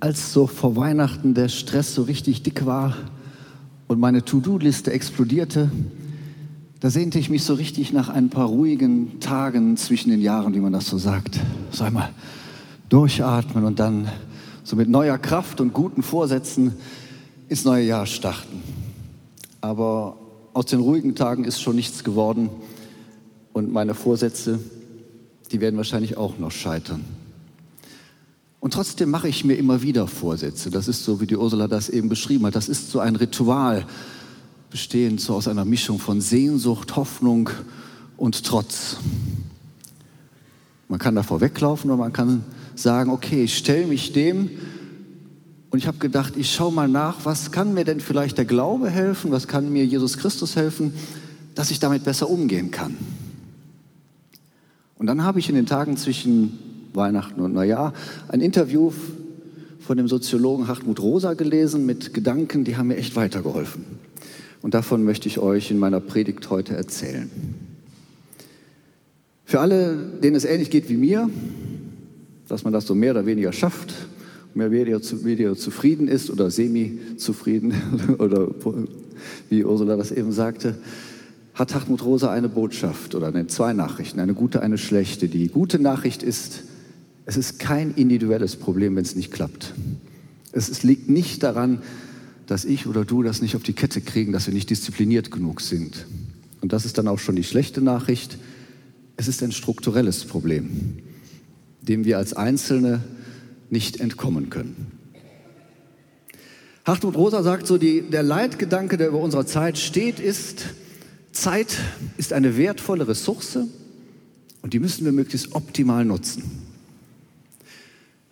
als so vor Weihnachten der Stress so richtig dick war und meine To-Do-Liste explodierte, da sehnte ich mich so richtig nach ein paar ruhigen Tagen zwischen den Jahren, wie man das so sagt. So einmal durchatmen und dann so mit neuer Kraft und guten Vorsätzen ins neue Jahr starten. Aber aus den ruhigen Tagen ist schon nichts geworden und meine Vorsätze, die werden wahrscheinlich auch noch scheitern. Und trotzdem mache ich mir immer wieder Vorsätze. Das ist so, wie die Ursula das eben beschrieben hat. Das ist so ein Ritual, bestehend so aus einer Mischung von Sehnsucht, Hoffnung und Trotz. Man kann davor weglaufen oder man kann sagen, okay, ich stelle mich dem und ich habe gedacht, ich schaue mal nach, was kann mir denn vielleicht der Glaube helfen, was kann mir Jesus Christus helfen, dass ich damit besser umgehen kann. Und dann habe ich in den Tagen zwischen Weihnachten und Neujahr ein Interview von dem Soziologen Hartmut Rosa gelesen mit Gedanken, die haben mir echt weitergeholfen. Und davon möchte ich euch in meiner Predigt heute erzählen. Für alle, denen es ähnlich geht wie mir, dass man das so mehr oder weniger schafft, mehr oder weniger zufrieden ist oder semi-zufrieden oder wie Ursula das eben sagte, hat Hartmut Rosa eine Botschaft oder zwei Nachrichten, eine gute, eine schlechte. Die gute Nachricht ist, es ist kein individuelles Problem, wenn es nicht klappt. Es liegt nicht daran, dass ich oder du das nicht auf die Kette kriegen, dass wir nicht diszipliniert genug sind. Und das ist dann auch schon die schlechte Nachricht. Es ist ein strukturelles Problem, dem wir als Einzelne nicht entkommen können. Hartmut Rosa sagt so, die, der Leitgedanke, der über unserer Zeit steht, ist, Zeit ist eine wertvolle Ressource und die müssen wir möglichst optimal nutzen.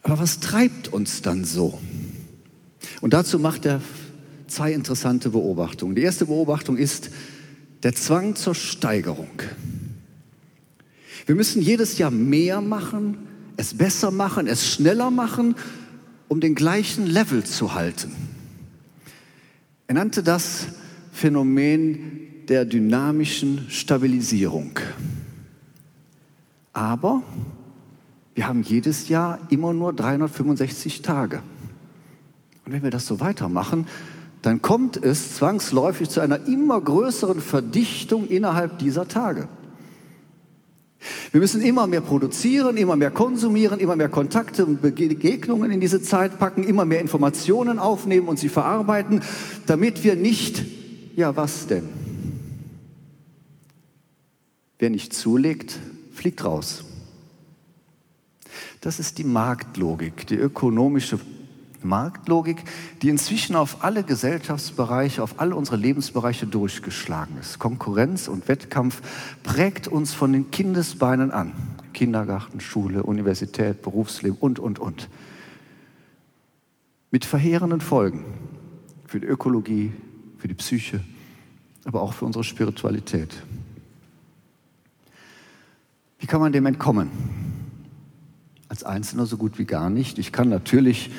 Aber was treibt uns dann so? Und dazu macht er zwei interessante Beobachtungen. Die erste Beobachtung ist der Zwang zur Steigerung. Wir müssen jedes Jahr mehr machen, es besser machen, es schneller machen, um den gleichen Level zu halten. Er nannte das Phänomen der dynamischen Stabilisierung. Aber wir haben jedes Jahr immer nur 365 Tage. Und wenn wir das so weitermachen, dann kommt es zwangsläufig zu einer immer größeren Verdichtung innerhalb dieser Tage. Wir müssen immer mehr produzieren, immer mehr konsumieren, immer mehr Kontakte und Begegnungen in diese Zeit packen, immer mehr Informationen aufnehmen und sie verarbeiten, damit wir nicht, ja was denn? Wer nicht zulegt, fliegt raus. Das ist die Marktlogik, die ökonomische Marktlogik, die inzwischen auf alle Gesellschaftsbereiche, auf alle unsere Lebensbereiche durchgeschlagen ist. Konkurrenz und Wettkampf prägt uns von den Kindesbeinen an. Kindergarten, Schule, Universität, Berufsleben und, und, und. Mit verheerenden Folgen für die Ökologie, für die Psyche, aber auch für unsere Spiritualität. Wie kann man dem entkommen? Als Einzelner so gut wie gar nicht. Ich kann natürlich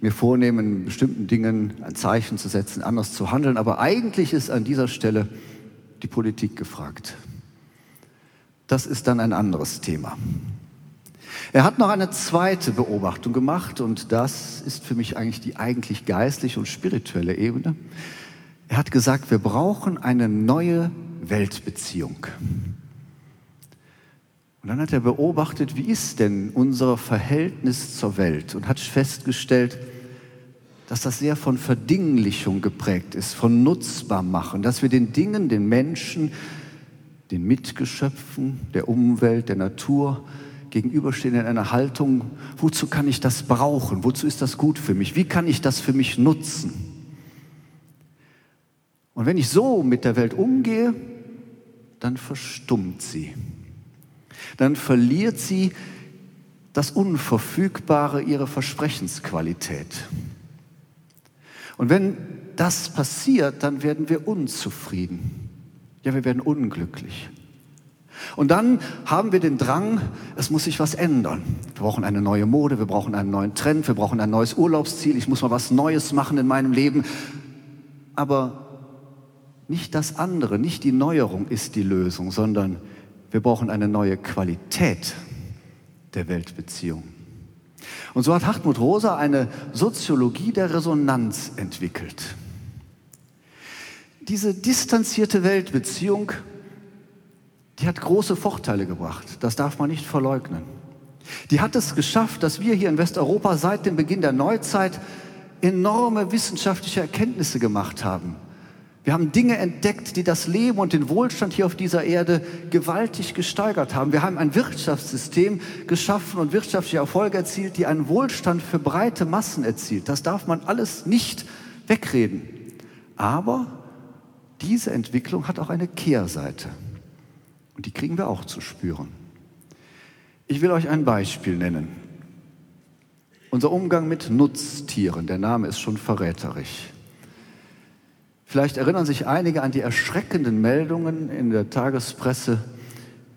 mir vornehmen, bestimmten Dingen ein Zeichen zu setzen, anders zu handeln. Aber eigentlich ist an dieser Stelle die Politik gefragt. Das ist dann ein anderes Thema. Er hat noch eine zweite Beobachtung gemacht und das ist für mich eigentlich die eigentlich geistliche und spirituelle Ebene. Er hat gesagt, wir brauchen eine neue Weltbeziehung. Und dann hat er beobachtet, wie ist denn unser Verhältnis zur Welt und hat festgestellt, dass das sehr von Verdinglichung geprägt ist, von Nutzbarmachen, dass wir den Dingen, den Menschen, den Mitgeschöpfen, der Umwelt, der Natur gegenüberstehen in einer Haltung, wozu kann ich das brauchen, wozu ist das gut für mich, wie kann ich das für mich nutzen. Und wenn ich so mit der Welt umgehe, dann verstummt sie dann verliert sie das Unverfügbare ihrer Versprechensqualität. Und wenn das passiert, dann werden wir unzufrieden. Ja, wir werden unglücklich. Und dann haben wir den Drang, es muss sich was ändern. Wir brauchen eine neue Mode, wir brauchen einen neuen Trend, wir brauchen ein neues Urlaubsziel, ich muss mal was Neues machen in meinem Leben. Aber nicht das andere, nicht die Neuerung ist die Lösung, sondern wir brauchen eine neue Qualität der Weltbeziehung. Und so hat Hartmut Rosa eine Soziologie der Resonanz entwickelt. Diese distanzierte Weltbeziehung, die hat große Vorteile gebracht. Das darf man nicht verleugnen. Die hat es geschafft, dass wir hier in Westeuropa seit dem Beginn der Neuzeit enorme wissenschaftliche Erkenntnisse gemacht haben. Wir haben Dinge entdeckt, die das Leben und den Wohlstand hier auf dieser Erde gewaltig gesteigert haben. Wir haben ein Wirtschaftssystem geschaffen und wirtschaftliche Erfolge erzielt, die einen Wohlstand für breite Massen erzielt. Das darf man alles nicht wegreden. Aber diese Entwicklung hat auch eine Kehrseite. Und die kriegen wir auch zu spüren. Ich will euch ein Beispiel nennen. Unser Umgang mit Nutztieren, der Name ist schon verräterisch. Vielleicht erinnern sich einige an die erschreckenden Meldungen in der Tagespresse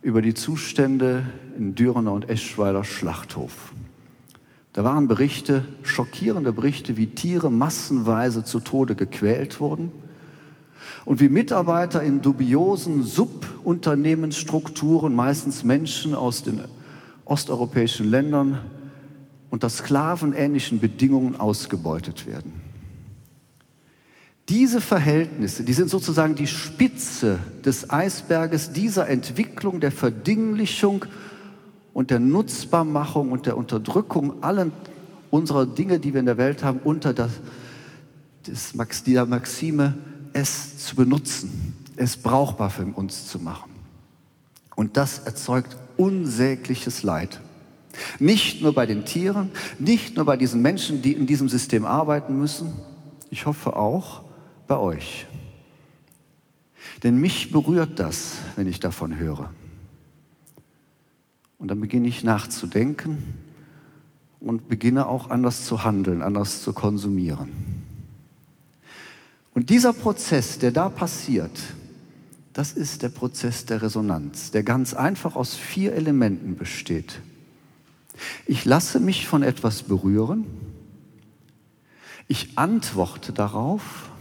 über die Zustände in Dürener und Eschweiler Schlachthof. Da waren Berichte, schockierende Berichte, wie Tiere massenweise zu Tode gequält wurden und wie Mitarbeiter in dubiosen Subunternehmensstrukturen, meistens Menschen aus den osteuropäischen Ländern, unter sklavenähnlichen Bedingungen ausgebeutet werden. Diese Verhältnisse, die sind sozusagen die Spitze des Eisberges dieser Entwicklung der Verdinglichung und der Nutzbarmachung und der Unterdrückung allen unserer Dinge, die wir in der Welt haben, unter das, das, dieser Maxime, es zu benutzen, es brauchbar für uns zu machen. Und das erzeugt unsägliches Leid. Nicht nur bei den Tieren, nicht nur bei diesen Menschen, die in diesem System arbeiten müssen, ich hoffe auch bei euch. Denn mich berührt das, wenn ich davon höre. Und dann beginne ich nachzudenken und beginne auch anders zu handeln, anders zu konsumieren. Und dieser Prozess, der da passiert, das ist der Prozess der Resonanz, der ganz einfach aus vier Elementen besteht. Ich lasse mich von etwas berühren, ich antworte darauf,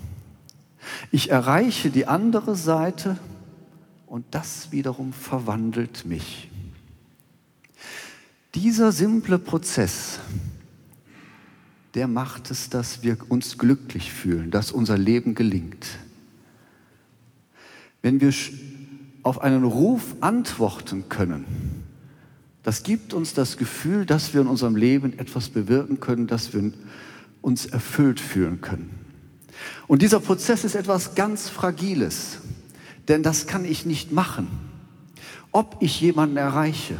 ich erreiche die andere Seite und das wiederum verwandelt mich. Dieser simple Prozess, der macht es, dass wir uns glücklich fühlen, dass unser Leben gelingt. Wenn wir auf einen Ruf antworten können, das gibt uns das Gefühl, dass wir in unserem Leben etwas bewirken können, dass wir uns erfüllt fühlen können. Und dieser Prozess ist etwas ganz Fragiles, denn das kann ich nicht machen. Ob ich jemanden erreiche,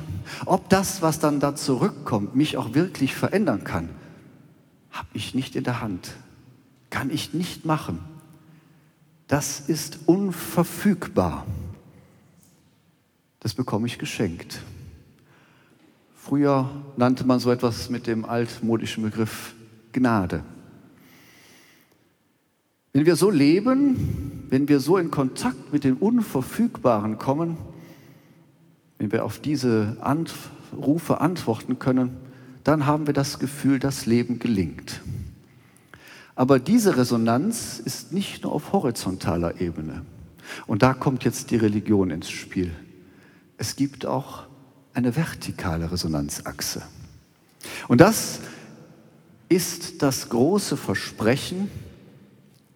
ob das, was dann da zurückkommt, mich auch wirklich verändern kann, habe ich nicht in der Hand, kann ich nicht machen. Das ist unverfügbar. Das bekomme ich geschenkt. Früher nannte man so etwas mit dem altmodischen Begriff Gnade. Wenn wir so leben, wenn wir so in Kontakt mit dem Unverfügbaren kommen, wenn wir auf diese Rufe antworten können, dann haben wir das Gefühl, das Leben gelingt. Aber diese Resonanz ist nicht nur auf horizontaler Ebene. Und da kommt jetzt die Religion ins Spiel. Es gibt auch eine vertikale Resonanzachse. Und das ist das große Versprechen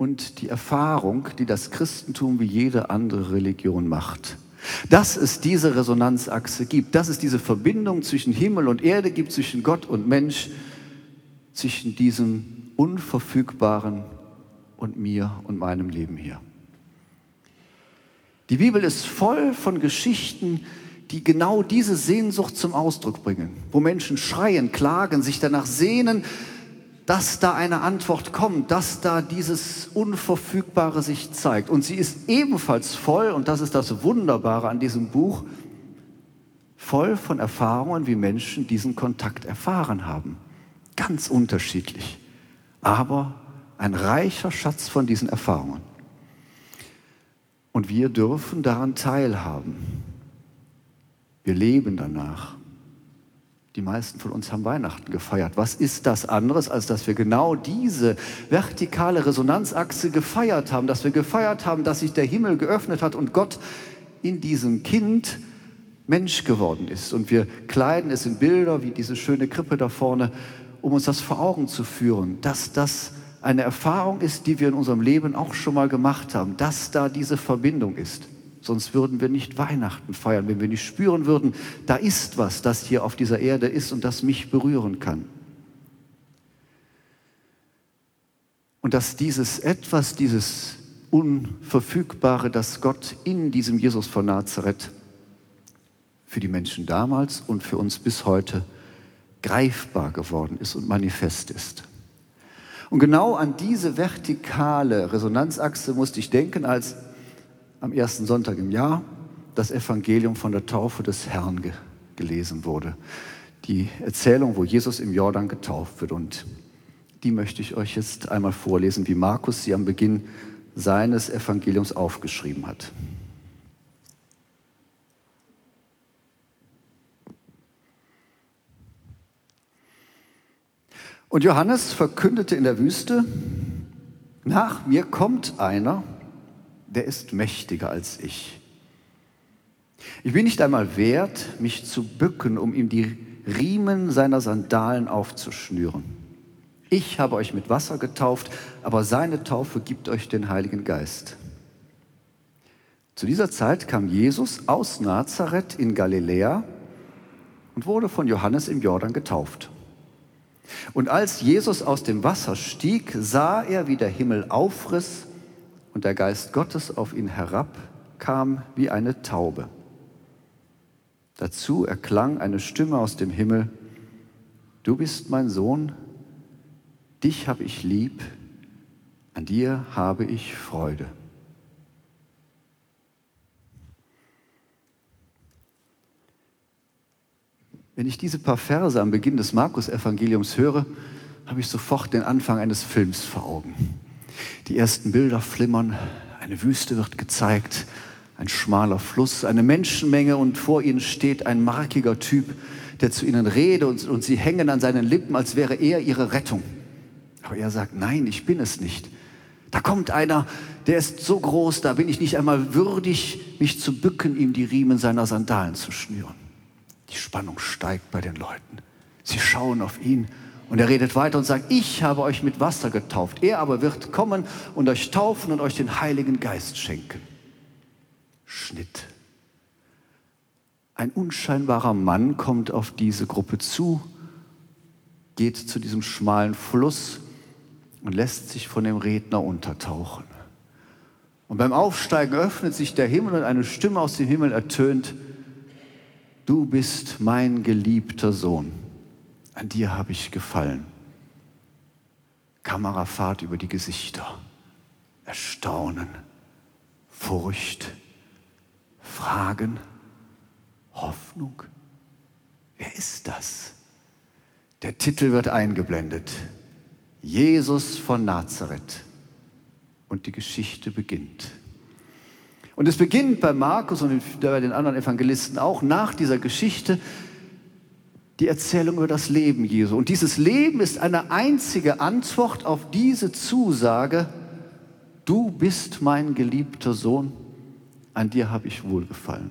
und die Erfahrung, die das Christentum wie jede andere Religion macht. Dass es diese Resonanzachse gibt, dass es diese Verbindung zwischen Himmel und Erde gibt, zwischen Gott und Mensch, zwischen diesem Unverfügbaren und mir und meinem Leben hier. Die Bibel ist voll von Geschichten, die genau diese Sehnsucht zum Ausdruck bringen, wo Menschen schreien, klagen, sich danach sehnen, dass da eine Antwort kommt, dass da dieses Unverfügbare sich zeigt. Und sie ist ebenfalls voll, und das ist das Wunderbare an diesem Buch, voll von Erfahrungen, wie Menschen diesen Kontakt erfahren haben. Ganz unterschiedlich, aber ein reicher Schatz von diesen Erfahrungen. Und wir dürfen daran teilhaben. Wir leben danach. Die meisten von uns haben Weihnachten gefeiert. Was ist das anderes, als dass wir genau diese vertikale Resonanzachse gefeiert haben, dass wir gefeiert haben, dass sich der Himmel geöffnet hat und Gott in diesem Kind Mensch geworden ist. Und wir kleiden es in Bilder wie diese schöne Krippe da vorne, um uns das vor Augen zu führen, dass das eine Erfahrung ist, die wir in unserem Leben auch schon mal gemacht haben, dass da diese Verbindung ist. Sonst würden wir nicht Weihnachten feiern, wenn wir nicht spüren würden, da ist was, das hier auf dieser Erde ist und das mich berühren kann. Und dass dieses etwas, dieses Unverfügbare, das Gott in diesem Jesus von Nazareth für die Menschen damals und für uns bis heute greifbar geworden ist und manifest ist. Und genau an diese vertikale Resonanzachse musste ich denken, als am ersten Sonntag im Jahr das Evangelium von der Taufe des Herrn ge gelesen wurde. Die Erzählung, wo Jesus im Jordan getauft wird. Und die möchte ich euch jetzt einmal vorlesen, wie Markus sie am Beginn seines Evangeliums aufgeschrieben hat. Und Johannes verkündete in der Wüste, nach mir kommt einer, der ist mächtiger als ich. Ich bin nicht einmal wert, mich zu bücken, um ihm die Riemen seiner Sandalen aufzuschnüren. Ich habe euch mit Wasser getauft, aber seine Taufe gibt euch den Heiligen Geist. Zu dieser Zeit kam Jesus aus Nazareth in Galiläa und wurde von Johannes im Jordan getauft. Und als Jesus aus dem Wasser stieg, sah er, wie der Himmel aufriss und der Geist Gottes auf ihn herabkam wie eine Taube. Dazu erklang eine Stimme aus dem Himmel, Du bist mein Sohn, dich habe ich lieb, an dir habe ich Freude. Wenn ich diese paar Verse am Beginn des Markus-Evangeliums höre, habe ich sofort den Anfang eines Films vor Augen. Die ersten Bilder flimmern, eine Wüste wird gezeigt, ein schmaler Fluss, eine Menschenmenge und vor ihnen steht ein markiger Typ, der zu ihnen redet und, und sie hängen an seinen Lippen, als wäre er ihre Rettung. Aber er sagt, nein, ich bin es nicht. Da kommt einer, der ist so groß, da bin ich nicht einmal würdig, mich zu bücken, ihm die Riemen seiner Sandalen zu schnüren. Die Spannung steigt bei den Leuten. Sie schauen auf ihn und er redet weiter und sagt, ich habe euch mit Wasser getauft. Er aber wird kommen und euch taufen und euch den Heiligen Geist schenken. Schnitt. Ein unscheinbarer Mann kommt auf diese Gruppe zu, geht zu diesem schmalen Fluss und lässt sich von dem Redner untertauchen. Und beim Aufsteigen öffnet sich der Himmel und eine Stimme aus dem Himmel ertönt, du bist mein geliebter Sohn, an dir habe ich gefallen. Kamerafahrt über die Gesichter, Erstaunen, Furcht, Fragen, Hoffnung. Wer ist das? Der Titel wird eingeblendet. Jesus von Nazareth. Und die Geschichte beginnt. Und es beginnt bei Markus und bei den anderen Evangelisten auch nach dieser Geschichte die Erzählung über das Leben Jesu. Und dieses Leben ist eine einzige Antwort auf diese Zusage, du bist mein geliebter Sohn, an dir habe ich wohlgefallen.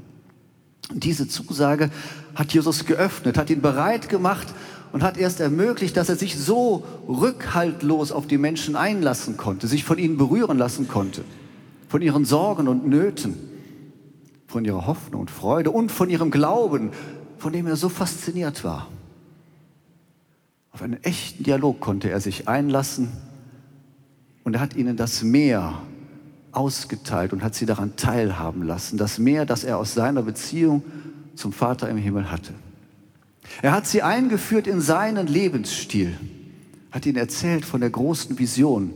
Und diese Zusage hat Jesus geöffnet, hat ihn bereit gemacht und hat erst ermöglicht, dass er sich so rückhaltlos auf die Menschen einlassen konnte, sich von ihnen berühren lassen konnte von ihren Sorgen und Nöten, von ihrer Hoffnung und Freude und von ihrem Glauben, von dem er so fasziniert war. Auf einen echten Dialog konnte er sich einlassen und er hat ihnen das Meer ausgeteilt und hat sie daran teilhaben lassen, das Meer, das er aus seiner Beziehung zum Vater im Himmel hatte. Er hat sie eingeführt in seinen Lebensstil, hat ihnen erzählt von der großen Vision,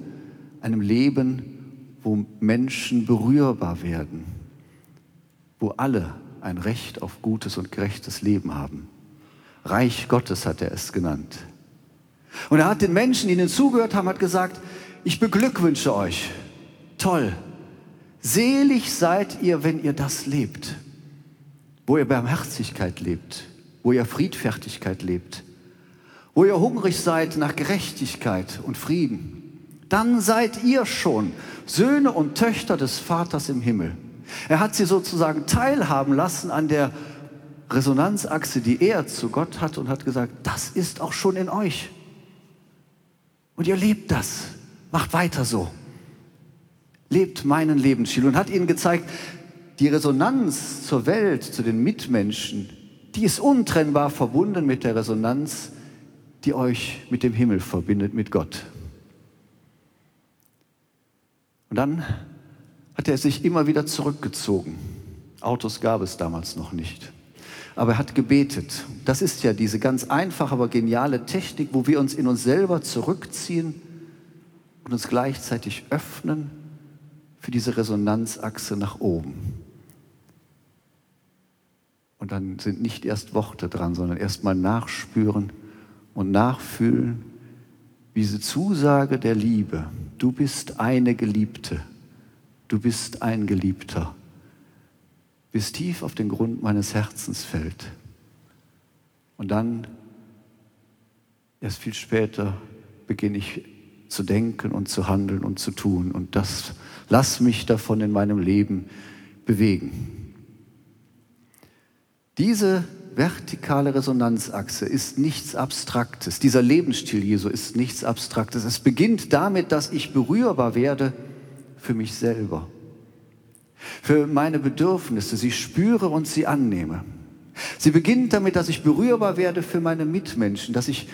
einem Leben wo Menschen berührbar werden, wo alle ein Recht auf gutes und gerechtes Leben haben. Reich Gottes hat er es genannt. Und er hat den Menschen, die ihnen zugehört haben, hat gesagt, ich beglückwünsche euch. Toll. Selig seid ihr, wenn ihr das lebt. Wo ihr Barmherzigkeit lebt, wo ihr Friedfertigkeit lebt, wo ihr hungrig seid nach Gerechtigkeit und Frieden dann seid ihr schon Söhne und Töchter des Vaters im Himmel. Er hat sie sozusagen teilhaben lassen an der Resonanzachse, die er zu Gott hat und hat gesagt, das ist auch schon in euch. Und ihr lebt das. Macht weiter so. Lebt meinen Lebensstil und hat ihnen gezeigt, die Resonanz zur Welt, zu den Mitmenschen, die ist untrennbar verbunden mit der Resonanz, die euch mit dem Himmel verbindet, mit Gott. Und dann hat er sich immer wieder zurückgezogen. Autos gab es damals noch nicht. Aber er hat gebetet. Das ist ja diese ganz einfache, aber geniale Technik, wo wir uns in uns selber zurückziehen und uns gleichzeitig öffnen für diese Resonanzachse nach oben. Und dann sind nicht erst Worte dran, sondern erst mal nachspüren und nachfühlen, wie diese Zusage der Liebe. Du bist eine Geliebte. Du bist ein Geliebter. Bis tief auf den Grund meines Herzens fällt. Und dann, erst viel später, beginne ich zu denken und zu handeln und zu tun. Und das lass mich davon in meinem Leben bewegen. Diese vertikale Resonanzachse ist nichts Abstraktes. Dieser Lebensstil Jesu ist nichts Abstraktes. Es beginnt damit, dass ich berührbar werde für mich selber, für meine Bedürfnisse, sie spüre und sie annehme. Sie beginnt damit, dass ich berührbar werde für meine Mitmenschen, dass ich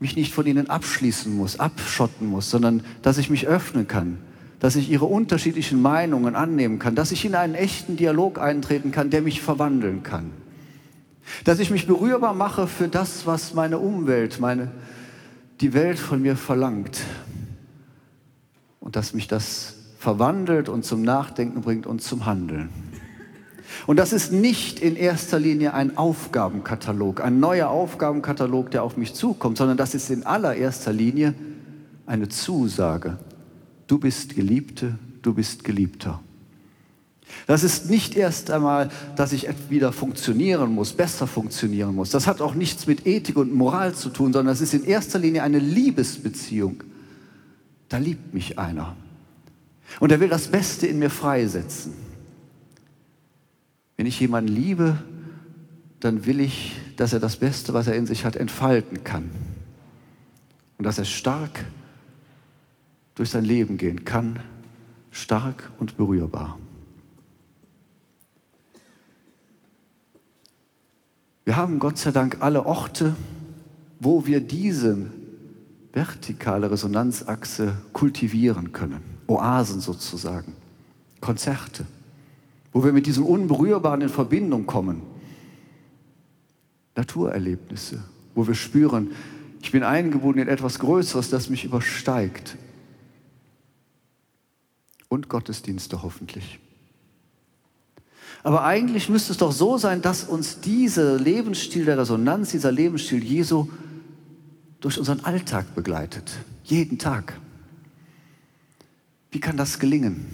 mich nicht von ihnen abschließen muss, abschotten muss, sondern dass ich mich öffnen kann, dass ich ihre unterschiedlichen Meinungen annehmen kann, dass ich in einen echten Dialog eintreten kann, der mich verwandeln kann. Dass ich mich berührbar mache für das, was meine Umwelt, meine, die Welt von mir verlangt. Und dass mich das verwandelt und zum Nachdenken bringt und zum Handeln. Und das ist nicht in erster Linie ein Aufgabenkatalog, ein neuer Aufgabenkatalog, der auf mich zukommt, sondern das ist in allererster Linie eine Zusage. Du bist Geliebte, du bist Geliebter. Das ist nicht erst einmal, dass ich wieder funktionieren muss, besser funktionieren muss. Das hat auch nichts mit Ethik und Moral zu tun, sondern es ist in erster Linie eine Liebesbeziehung. Da liebt mich einer. Und er will das Beste in mir freisetzen. Wenn ich jemanden liebe, dann will ich, dass er das Beste, was er in sich hat, entfalten kann. Und dass er stark durch sein Leben gehen kann, stark und berührbar. Wir haben Gott sei Dank alle Orte, wo wir diese vertikale Resonanzachse kultivieren können. Oasen sozusagen, Konzerte, wo wir mit diesem Unberührbaren in Verbindung kommen. Naturerlebnisse, wo wir spüren, ich bin eingebunden in etwas Größeres, das mich übersteigt. Und Gottesdienste hoffentlich. Aber eigentlich müsste es doch so sein, dass uns dieser Lebensstil der Resonanz, dieser Lebensstil Jesu durch unseren Alltag begleitet. Jeden Tag. Wie kann das gelingen?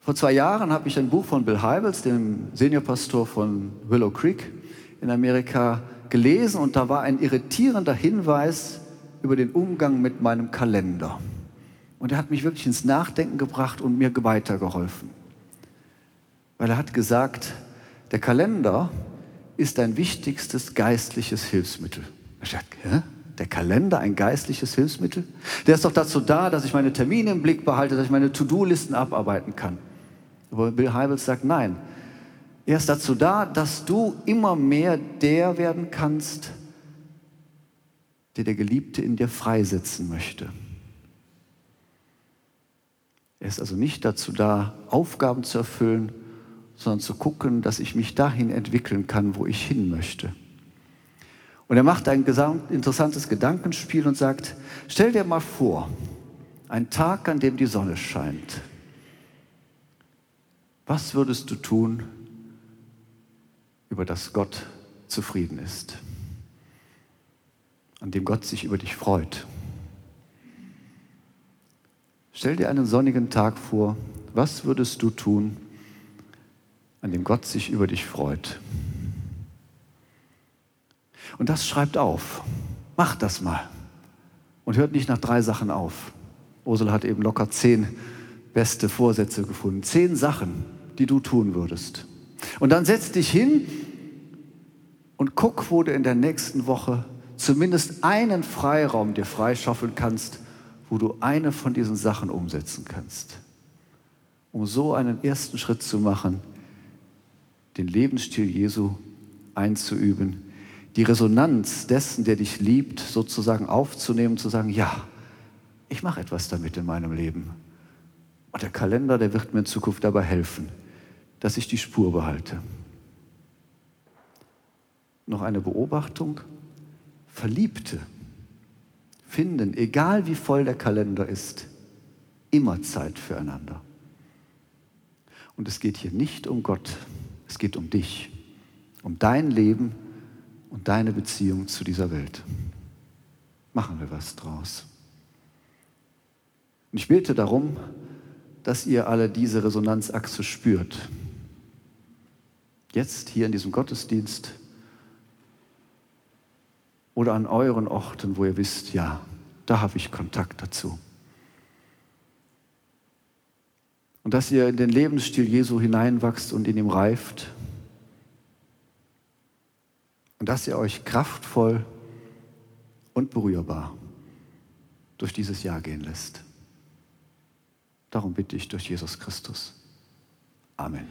Vor zwei Jahren habe ich ein Buch von Bill Hybels, dem Seniorpastor von Willow Creek in Amerika, gelesen und da war ein irritierender Hinweis über den Umgang mit meinem Kalender. Und er hat mich wirklich ins Nachdenken gebracht und mir weitergeholfen weil er hat gesagt, der Kalender ist ein wichtigstes geistliches Hilfsmittel. Ich dachte, hä? Der Kalender ein geistliches Hilfsmittel? Der ist doch dazu da, dass ich meine Termine im Blick behalte, dass ich meine To-Do-Listen abarbeiten kann. Aber Bill Hybels sagt, nein. Er ist dazu da, dass du immer mehr der werden kannst, der der Geliebte in dir freisetzen möchte. Er ist also nicht dazu da, Aufgaben zu erfüllen, sondern zu gucken, dass ich mich dahin entwickeln kann, wo ich hin möchte. Und er macht ein interessantes Gedankenspiel und sagt, stell dir mal vor, ein Tag, an dem die Sonne scheint. Was würdest du tun, über das Gott zufrieden ist? An dem Gott sich über dich freut. Stell dir einen sonnigen Tag vor. Was würdest du tun, an dem Gott sich über dich freut. Und das schreibt auf. Macht das mal. Und hört nicht nach drei Sachen auf. Ursula hat eben locker zehn beste Vorsätze gefunden. Zehn Sachen, die du tun würdest. Und dann setz dich hin und guck, wo du in der nächsten Woche zumindest einen Freiraum dir freischaufeln kannst, wo du eine von diesen Sachen umsetzen kannst. Um so einen ersten Schritt zu machen, den Lebensstil Jesu einzuüben, die Resonanz dessen, der dich liebt, sozusagen aufzunehmen, zu sagen, ja, ich mache etwas damit in meinem Leben. Und der Kalender, der wird mir in Zukunft dabei helfen, dass ich die Spur behalte. Noch eine Beobachtung. Verliebte finden, egal wie voll der Kalender ist, immer Zeit füreinander. Und es geht hier nicht um Gott, es geht um dich, um dein Leben und deine Beziehung zu dieser Welt. Machen wir was draus. Und ich bete darum, dass ihr alle diese Resonanzachse spürt. Jetzt hier in diesem Gottesdienst oder an euren Orten, wo ihr wisst, ja, da habe ich Kontakt dazu. Und dass ihr in den Lebensstil Jesu hineinwachst und in ihm reift. Und dass ihr euch kraftvoll und berührbar durch dieses Jahr gehen lässt. Darum bitte ich durch Jesus Christus. Amen.